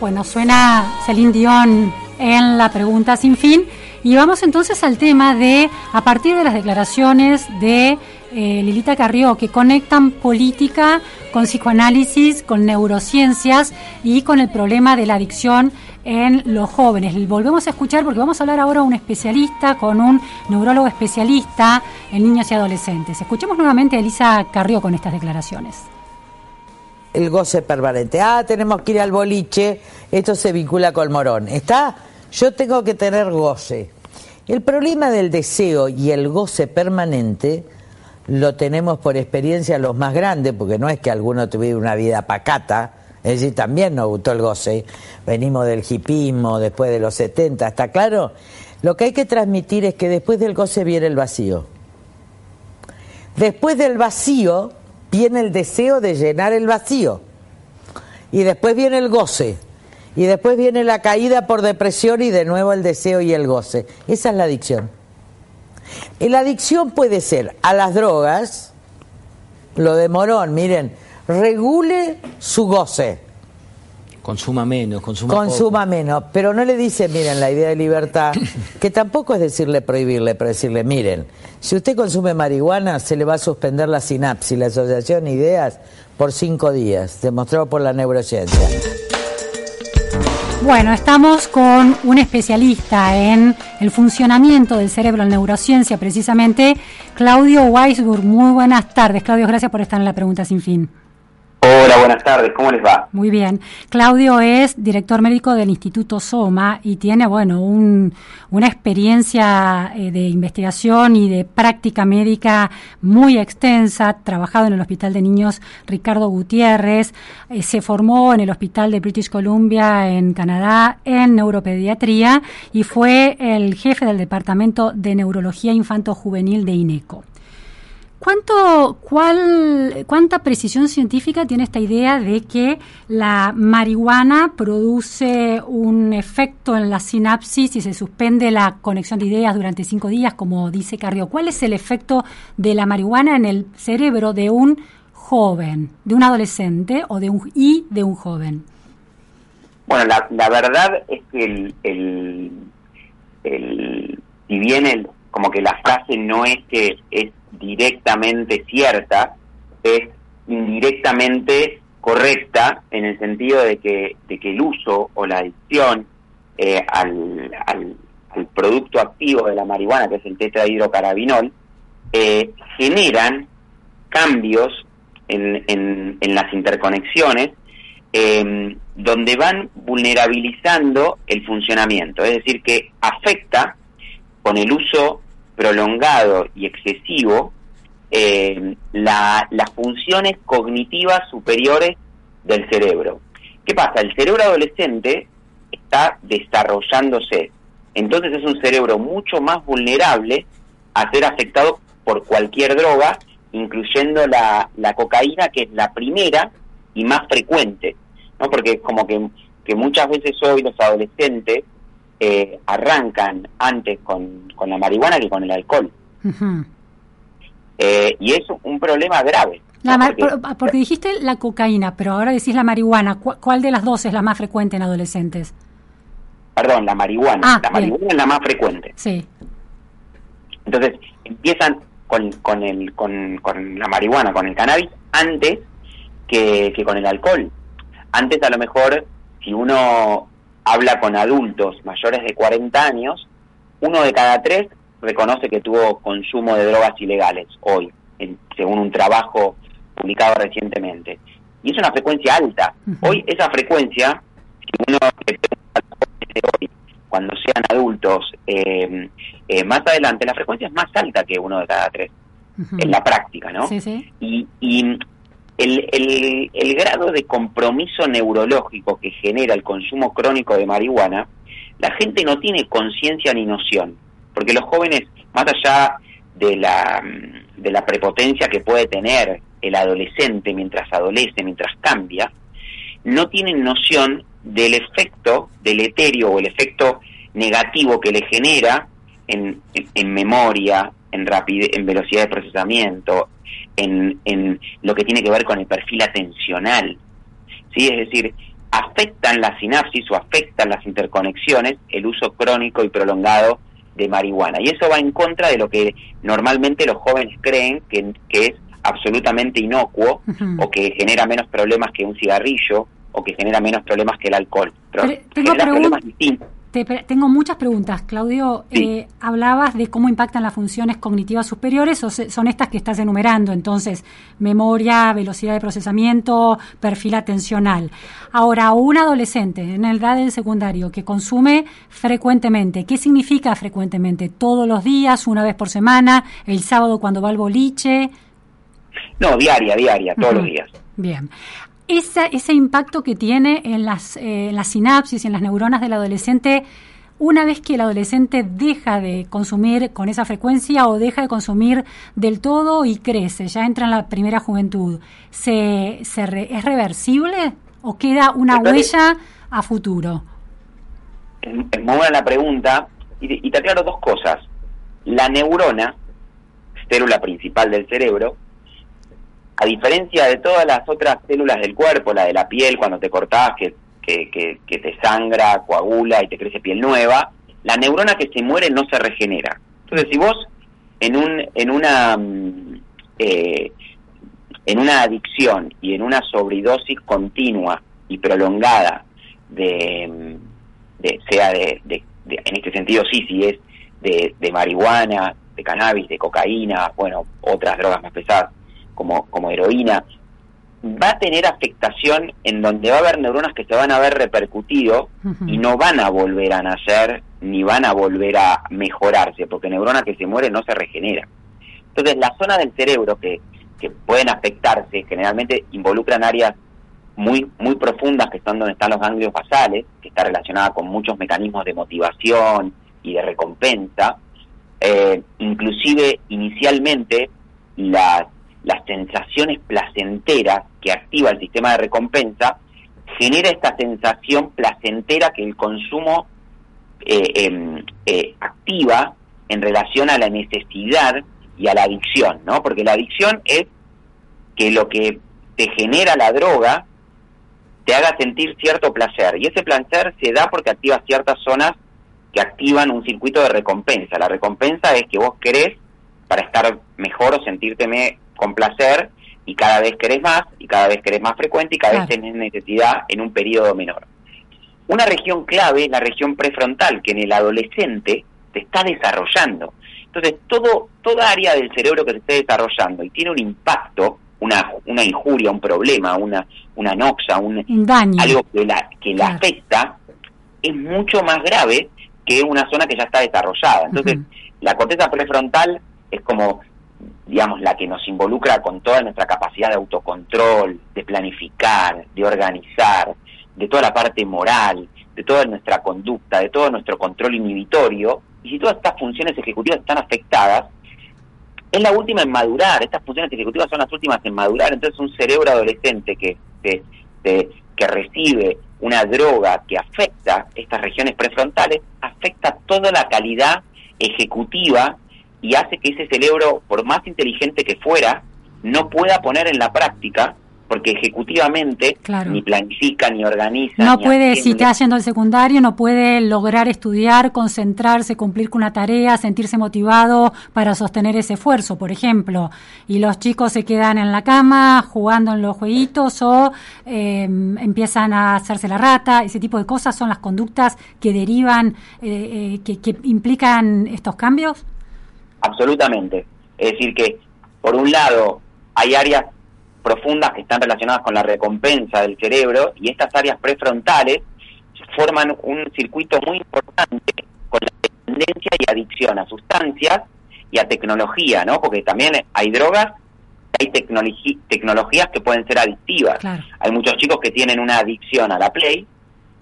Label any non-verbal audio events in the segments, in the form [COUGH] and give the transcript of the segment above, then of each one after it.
Bueno, suena Celine Dion en la pregunta sin fin. Y vamos entonces al tema de, a partir de las declaraciones de eh, Lilita Carrió, que conectan política con psicoanálisis, con neurociencias y con el problema de la adicción en los jóvenes. Volvemos a escuchar porque vamos a hablar ahora con un especialista, con un neurólogo especialista en niños y adolescentes. Escuchemos nuevamente a Elisa Carrió con estas declaraciones el goce permanente. Ah, tenemos que ir al boliche, esto se vincula con morón. ¿Está? Yo tengo que tener goce. El problema del deseo y el goce permanente lo tenemos por experiencia los más grandes, porque no es que alguno tuviera una vida pacata, es decir, también nos gustó el goce. Venimos del hipismo, después de los 70, ¿está claro? Lo que hay que transmitir es que después del goce viene el vacío. Después del vacío viene el deseo de llenar el vacío. Y después viene el goce. Y después viene la caída por depresión y de nuevo el deseo y el goce. Esa es la adicción. Y la adicción puede ser a las drogas, lo de Morón, miren, regule su goce. Consuma menos, consuma Consuma menos, pero no le dice, miren, la idea de libertad, [COUGHS] que tampoco es decirle prohibirle, pero decirle, miren, si usted consume marihuana, se le va a suspender la sinapsis, la asociación de ideas, por cinco días, demostrado por la neurociencia. Bueno, estamos con un especialista en el funcionamiento del cerebro en neurociencia, precisamente, Claudio Weisburg. Muy buenas tardes, Claudio, gracias por estar en la pregunta sin fin. Hola, buenas tardes, ¿cómo les va? Muy bien. Claudio es director médico del Instituto Soma y tiene, bueno, una experiencia eh, de investigación y de práctica médica muy extensa, trabajado en el Hospital de Niños Ricardo Gutiérrez, eh, se formó en el Hospital de British Columbia en Canadá en neuropediatría y fue el jefe del Departamento de Neurología Infanto-Juvenil de INECO. ¿Cuánto, cuál, ¿Cuánta precisión científica tiene esta idea de que la marihuana produce un efecto en la sinapsis y se suspende la conexión de ideas durante cinco días, como dice Carrió? ¿Cuál es el efecto de la marihuana en el cerebro de un joven, de un adolescente o de un, y de un joven? Bueno, la, la verdad es que el, el, el, si bien el, como que la frase no es que es directamente cierta, es indirectamente correcta en el sentido de que, de que el uso o la adicción eh, al, al, producto activo de la marihuana, que es el tetrahidrocarabinol, eh, generan cambios en, en, las interconexiones eh, donde van vulnerabilizando el funcionamiento, es decir, que afecta con el uso prolongado y excesivo eh, las funciones cognitivas superiores del cerebro. ¿Qué pasa? El cerebro adolescente está desarrollándose, entonces es un cerebro mucho más vulnerable a ser afectado por cualquier droga, incluyendo la, la cocaína, que es la primera y más frecuente, ¿no? Porque como que, que muchas veces hoy los adolescentes eh, arrancan antes con, con, la marihuana que con el alcohol. eh, y es un problema grave. porque, dijiste la cocaína, pero ahora decís la marihuana. ¿Cuál de las dos es la más frecuente en adolescentes? Perdón, la marihuana. Ah, la marihuana es la más frecuente. Sí. Entonces, empiezan con, con, el, con, con la marihuana, con el cannabis, antes que, que con el alcohol. Antes, a lo mejor, si uno habla con adultos mayores de 40 años, uno de cada tres reconoce que tuvo consumo de drogas ilegales hoy, según un trabajo publicado recientemente. Y es una frecuencia alta. Hoy esa frecuencia, si uno hoy, cuando sean adultos, eh, eh, más adelante, la frecuencia es más alta que uno de cada tres, en la práctica, ¿no? Sí, sí. Y, y el, el, grado de compromiso neurológico que genera el consumo crónico de marihuana, la gente no tiene conciencia ni noción, porque los jóvenes, más allá de la, de la prepotencia que puede tener el adolescente mientras adolece, mientras cambia, no tienen noción del efecto del etéreo o el efecto negativo que le genera en, en memoria, en, rapidez, en velocidad de procesamiento, en, en lo que tiene que ver con el perfil atencional. ¿sí? Es decir, afectan la sinapsis o afectan las interconexiones el uso crónico y prolongado de marihuana. Y eso va en contra de lo que normalmente los jóvenes creen que, es absolutamente inocuo o que genera menos problemas que un cigarrillo o que genera menos problemas que el alcohol. Pero, genera problemas distintos tengo muchas preguntas, Claudio. Eh, hablabas de cómo impactan las funciones cognitivas superiores, o son estas que estás enumerando, entonces, memoria, velocidad de procesamiento, perfil atencional. Ahora, un adolescente en la edad del secundario que consume frecuentemente, ¿qué significa frecuentemente? ¿Todos los días, una vez por semana, el sábado cuando va al boliche? No, diaria, diaria, todos los días. Bien ese impacto que tiene en las, eh, en las sinapsis, en las neuronas del adolescente, una vez que el adolescente deja de consumir con esa frecuencia o deja de consumir del todo y crece, ya entra en la primera juventud, ¿se, se ¿es reversible o queda una huella a futuro? Es, muy buena la pregunta y, y te aclaro dos cosas. La neurona, célula principal del cerebro, a diferencia de todas las otras células del cuerpo, la de la piel cuando te cortás, que, que, que, te sangra, coagula y te crece piel nueva, la neurona que se muere no se regenera. Entonces, si vos en, un, en, una, mm, eh, en una adicción y en una sobredosis continua y prolongada de, mm, de sea de, de, en este sentido sí, sí es de marihuana, de cannabis, de cocaína, bueno, otras drogas más pesadas, como, como heroína, va a tener afectación en donde va a haber neuronas que se van a ver repercutido y no van a volver a nacer ni van a volver a mejorarse, porque neurona que se muere no se regenera. Entonces, la zona del cerebro que, que pueden afectarse generalmente involucran áreas muy, muy profundas que están donde están los ganglios basales, que está relacionada con muchos mecanismos de motivación y de recompensa. Eh, inclusive, inicialmente, las las sensaciones placenteras que activa el sistema de recompensa, genera esta sensación placentera que el consumo eh, em, eh, activa en relación a la necesidad y a la adicción, ¿no? Porque la adicción es que lo que te genera la droga te haga sentir cierto placer y ese placer se da porque activa ciertas zonas que activan un circuito de recompensa. La recompensa es que vos querés para estar mejor o sentirte con placer y cada vez querés más y cada vez querés más frecuente y cada vez tenés necesidad en un periodo menor. Una región clave es la región prefrontal que en el adolescente se está desarrollando. Entonces, todo, toda área del cerebro que se esté desarrollando y tiene un impacto, una, una injuria, un problema, una, una noxa, un, daño. algo que la, que la afecta, es mucho más grave que una zona que ya está desarrollada. Entonces, la corteza prefrontal es como digamos, la que nos involucra con toda nuestra capacidad de autocontrol, de planificar, de organizar, de toda la parte moral, de toda nuestra conducta, de todo nuestro control inhibitorio, y si todas estas funciones ejecutivas están afectadas, es la última en madurar, estas funciones ejecutivas son las últimas en madurar, entonces un cerebro adolescente que, que, recibe una droga que afecta estas regiones prefrontales, afecta toda la calidad ejecutiva y hace que ese cerebro, por más inteligente que fuera, no pueda poner en la práctica porque ejecutivamente ni planifica ni organiza. No puede, si está haciendo el secundario, no puede lograr estudiar, concentrarse, cumplir con una tarea, sentirse motivado para sostener ese esfuerzo, por ejemplo. Y los chicos se quedan en la cama jugando en los jueguitos o em, empiezan a hacerse la rata. Ese tipo de cosas son las conductas que derivan, eh, eh, que implican estos cambios. Absolutamente. Es decir, que por un lado hay áreas profundas que están relacionadas con la recompensa del cerebro y estas áreas prefrontales forman un circuito muy importante con la dependencia y adicción a sustancias y a tecnología, ¿no? Porque también hay drogas, hay tecnologías que pueden ser adictivas. Hay muchos chicos que tienen una adicción a la Play,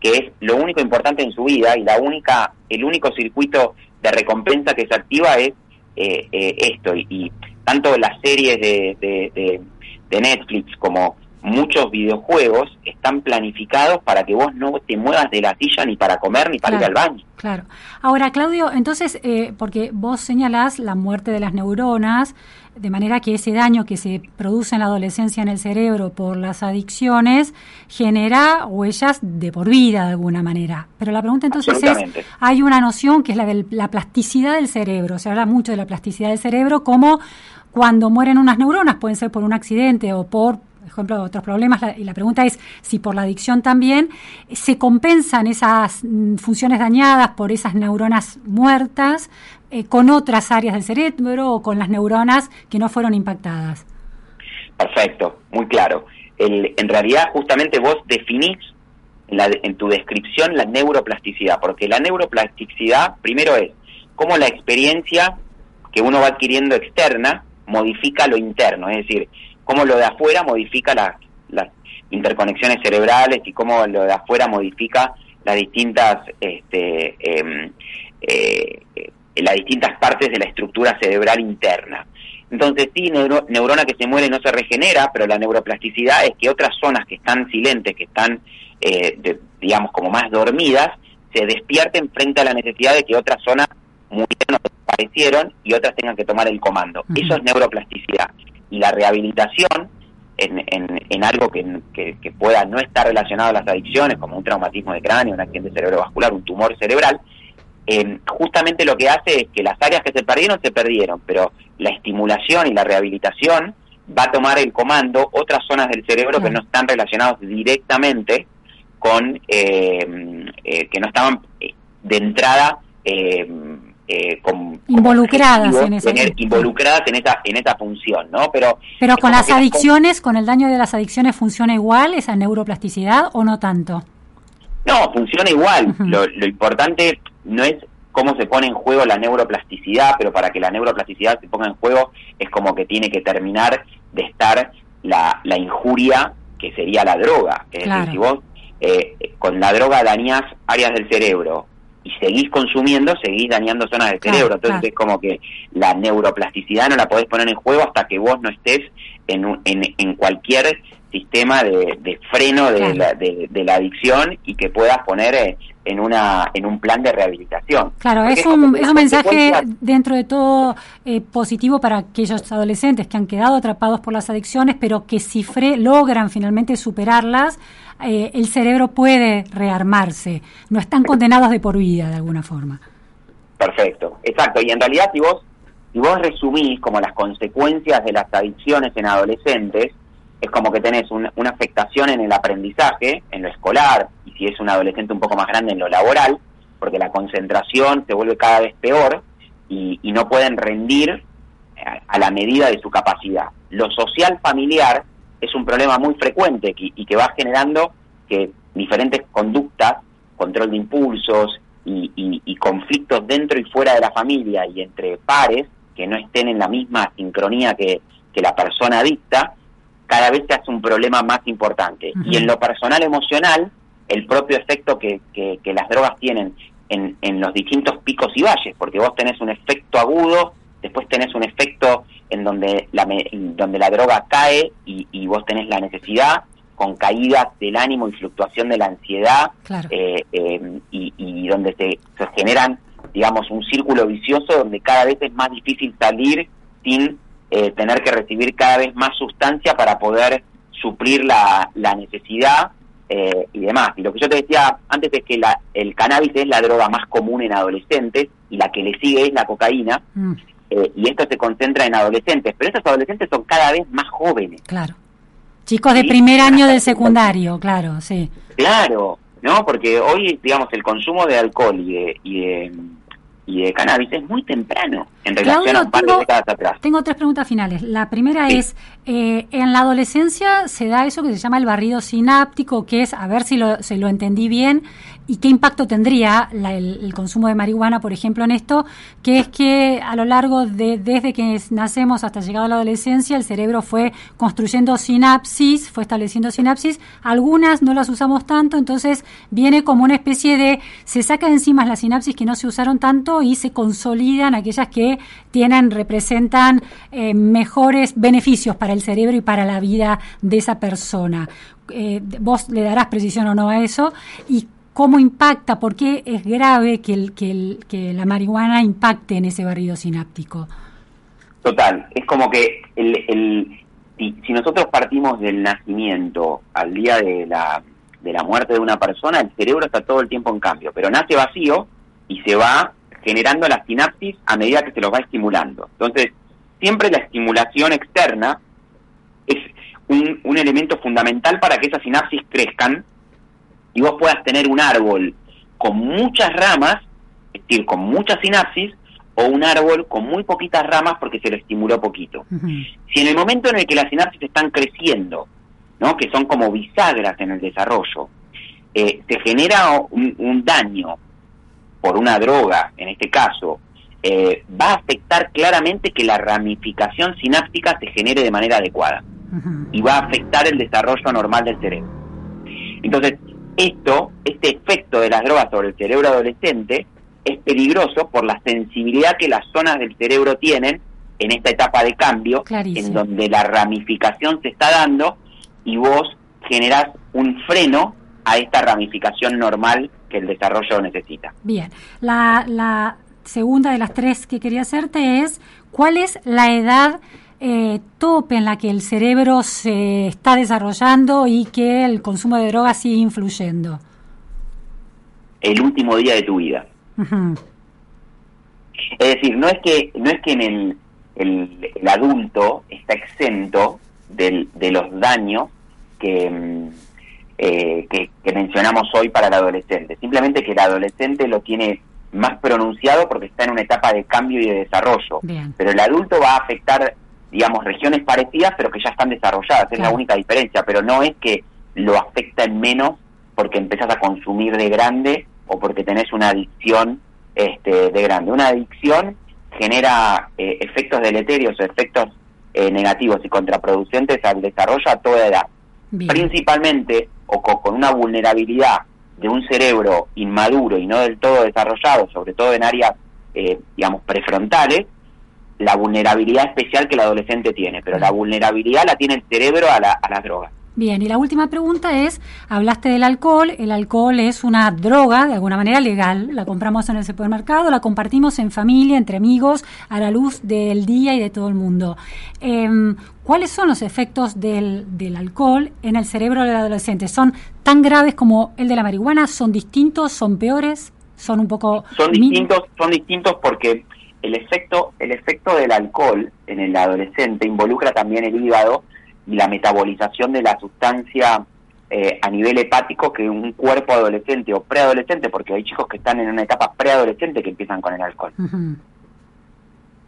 que es lo único importante en su vida y la única, el único circuito de recompensa que se activa es eh, eh, esto. Y, tanto las series de, de, Netflix como muchos videojuegos están planificados para que vos no te muevas de la silla ni para comer ni para ir al baño. Claro. Ahora, Claudio, entonces, eh, porque vos señalás la muerte de las neuronas de manera que ese daño que se produce en la adolescencia en el cerebro por las adicciones genera huellas de por vida de alguna manera. Pero la pregunta entonces es, hay una noción que es la de la plasticidad del cerebro, se habla mucho de la plasticidad del cerebro como cuando mueren unas neuronas, pueden ser por un accidente o por ejemplo, otros problemas, y la pregunta es si por la adicción también se compensan esas mm, funciones dañadas por esas neuronas muertas eh, con otras áreas del cerebro o con las neuronas que no fueron impactadas. Perfecto, muy claro. en realidad, justamente vos definís en tu descripción la neuroplasticidad, porque la neuroplasticidad, primero es cómo la experiencia que uno va adquiriendo externa modifica lo interno, es decir, cómo lo de afuera modifica las interconexiones cerebrales y cómo lo de afuera modifica las distintas este, em, eh, las distintas partes de la estructura cerebral interna. Entonces sí, neurona que se muere no se regenera, pero la neuroplasticidad es que otras zonas que están silentes, que están, eh, digamos, como más dormidas, se despierten frente a la necesidad de que otras zonas murieron o desaparecieron y otras tengan que tomar el comando. Eso es neuroplasticidad y la rehabilitación en, en, algo que, que, pueda no estar relacionado a las adicciones, como un traumatismo de cráneo, un accidente cerebrovascular, un tumor cerebral, eh, justamente lo que hace es que las áreas que se perdieron se perdieron, pero la estimulación y la rehabilitación va a tomar el comando otras zonas del cerebro que no están relacionadas directamente con, eh, eh, que no estaban de entrada eh, involucradas en esa involucradas en esa en esa función no pero pero con las adicciones con el daño de las adicciones funciona igual esa neuroplasticidad o no tanto no funciona igual. Lo, importante no es cómo se pone en juego la neuroplasticidad pero para que la neuroplasticidad se ponga en juego es como que tiene que terminar de estar la, la injuria que sería la droga. Es decir si vos eh, con la droga dañás áreas del cerebro y seguís consumiendo, seguís dañando zonas del cerebro. Entonces es como que la neuroplasticidad no la podés poner en juego hasta que vos no estés en, en, cualquier sistema de, freno de, la, de, la, adicción y que puedas poner eh, en una en un plan de rehabilitación. Claro, es un, es un mensaje dentro de todo eh, positivo para aquellos adolescentes que han quedado atrapados por las adicciones, pero que si fre logran finalmente superarlas, eh, el cerebro puede rearmarse. No están condenados de por vida, de alguna forma. Perfecto, exacto. Y en realidad, si vos, si vos resumís como las consecuencias de las adicciones en adolescentes, es como que tenés una afectación en el aprendizaje, en lo escolar, y si es un adolescente un poco más grande, en lo laboral, porque la concentración se vuelve cada vez peor y, no pueden rendir a, la medida de su capacidad. Lo social familiar es un problema muy frecuente y, que va generando que diferentes conductas, control de impulsos y, conflictos dentro y fuera de la familia y entre pares que no estén en la misma sincronía que, la persona adicta, cada vez se hace un problema más importante. Y en lo personal emocional, el propio efecto que, las drogas tienen en, en los distintos picos y valles, porque vos tenés un efecto agudo después tenés un efecto en donde la, donde la droga cae y, vos tenés la necesidad con caídas del ánimo y fluctuación de la ansiedad eh, eh, y, donde se, generan, digamos, un círculo vicioso donde cada vez es más difícil salir sin eh, tener que recibir cada vez más sustancia para poder suplir la, la necesidad y demás. Y lo que yo te decía antes es que la, el cannabis es la droga más común en adolescentes y la que le sigue es la cocaína. Mm. Eh, y esto se concentra en adolescentes, pero esos adolescentes son cada vez más jóvenes. Claro. Chicos de primer año del secundario, claro, sí. Claro, ¿no? Porque hoy, digamos, el consumo de alcohol y de, y de, y de cannabis es muy temprano en relación a un par de décadas atrás. Tengo tres preguntas finales. La primera es, eh, en la adolescencia se da eso que se llama el barrido sináptico, que es, a ver si lo, se lo entendí bien, y qué impacto tendría el, consumo de marihuana, por ejemplo, en esto, que es que a lo largo de, desde que nacemos hasta llegado a la adolescencia, el cerebro fue construyendo sinapsis, fue estableciendo sinapsis, algunas no las usamos tanto, entonces viene como una especie de, se saca de encima las sinapsis que no se usaron tanto y se consolidan aquellas que tienen, representan eh, mejores beneficios para el cerebro y para la vida de esa persona. Eh, vos le darás precisión o no a eso y cómo impacta, por qué es grave que, el, que, la marihuana impacte en ese barrido sináptico. Total, es como que si, si, nosotros partimos del nacimiento al día de la, de la muerte de una persona, el cerebro está todo el tiempo en cambio, pero nace vacío y se va generando la sinapsis a medida que se los va estimulando. Entonces, siempre la estimulación externa es un, un elemento fundamental para que esas sinapsis crezcan y vos puedas tener un árbol con muchas ramas, es decir, con muchas sinapsis, o un árbol con muy poquitas ramas porque se lo estimuló poquito. Si en el momento en el que las sinapsis están creciendo, ¿no? que son como bisagras en el desarrollo, eh, se genera un, daño por una droga, en este caso, eh, va a afectar claramente que la ramificación sináptica se genere de manera adecuada y va a afectar el desarrollo normal del cerebro. Entonces, esto, este efecto de las drogas sobre el cerebro adolescente, es peligroso por la sensibilidad que las zonas del cerebro tienen en esta etapa de cambio, en donde la ramificación se está dando y vos generás un freno a esta ramificación normal que el desarrollo necesita. Bien, la, la segunda de las tres que quería hacerte es, ¿cuál es la edad eh, tope en la que el cerebro se está desarrollando y que el consumo de drogas sigue influyendo? El último día de tu vida. Es decir, no es que no es que en el, el, adulto está exento del, de los daños que, mm, eh, que, mencionamos hoy para el adolescente. Simplemente que el adolescente lo tiene más pronunciado porque está en una etapa de cambio y de desarrollo. Pero el adulto va a afectar digamos, regiones parecidas, pero que ya están desarrolladas. Es la única diferencia, pero no es que lo afecta en menos porque empezás a consumir de grande o porque tenés una adicción este, de grande. Una adicción genera eh, efectos deleterios o efectos eh, negativos y contraproducentes al desarrollo a toda edad. Principalmente o con una vulnerabilidad de un cerebro inmaduro y no del todo desarrollado, sobre todo en áreas, eh, digamos, prefrontales, la vulnerabilidad especial que el adolescente tiene, pero la vulnerabilidad la tiene el cerebro a, la, a las drogas. Bien, y la última pregunta es, hablaste del alcohol, el alcohol es una droga de alguna manera legal, la compramos en el supermercado, la compartimos en familia, entre amigos, a la luz del día y de todo el mundo. Em, ¿Cuáles son los efectos del, del alcohol en el cerebro del adolescente? ¿Son tan graves como el de la marihuana? ¿Son distintos? ¿Son peores? ¿Son un poco...? Son distintos, son distintos porque el efecto, el efecto del alcohol en el adolescente involucra también el hígado y la metabolización de la sustancia eh, a nivel hepático que un cuerpo adolescente o preadolescente, porque hay chicos que están en una etapa preadolescente que empiezan con el alcohol.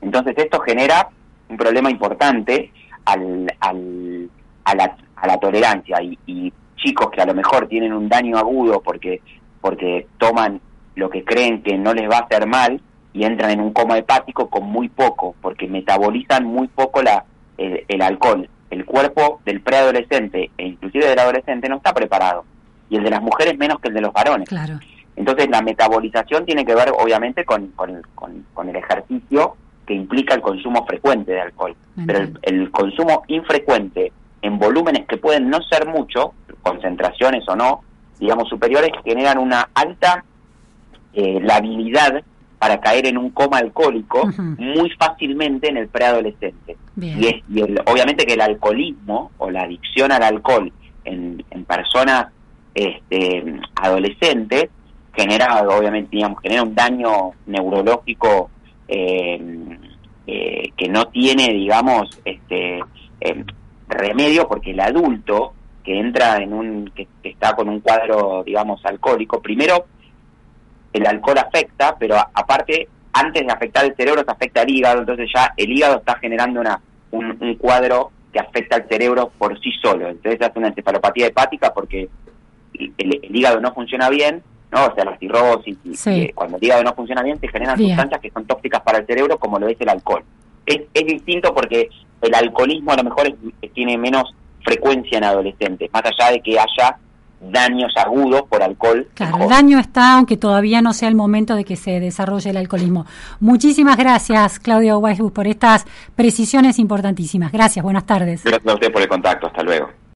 Entonces esto genera un problema importante al, al, a, la, a la tolerancia y, y chicos que a lo mejor tienen un daño agudo porque porque toman lo que creen que no les va a hacer mal y entran en un coma hepático con muy poco, porque metabolizan muy poco la, el, alcohol. El cuerpo del preadolescente e inclusive del adolescente no está preparado. Y el de las mujeres menos que el de los varones. Claro. Entonces la metabolización tiene que ver obviamente con, con, con, el ejercicio que implica el consumo frecuente de alcohol. Pero el, consumo infrecuente en volúmenes que pueden no ser mucho, concentraciones o no, digamos superiores, generan una alta eh, labilidad para caer en un coma alcohólico muy fácilmente en el preadolescente. Y, es, y obviamente que el alcoholismo o la adicción al alcohol en, personas este, adolescentes genera, obviamente, digamos, genera un daño neurológico eh, eh, que no tiene, digamos, este eh, remedio porque el adulto que entra en un que está con un cuadro, digamos, alcohólico, primero el alcohol afecta, pero aparte, antes de afectar el cerebro, se afecta el hígado, entonces ya el hígado está generando una, un, cuadro que afecta al cerebro por sí solo. Entonces hace una encefalopatía hepática porque el, hígado no funciona bien, ¿no? O sea, la cirrosis, y, cuando el hígado no funciona bien, se generan sustancias que son tóxicas para el cerebro, como lo es el alcohol. Es, es distinto porque el alcoholismo a lo mejor tiene menos frecuencia en adolescentes, más allá de que haya daños agudos por alcohol. Claro, el daño está, aunque todavía no sea el momento de que se desarrolle el alcoholismo. Muchísimas gracias, Claudio Weisbuch, por estas precisiones importantísimas. Gracias, buenas tardes. Gracias a usted por el contacto, hasta luego.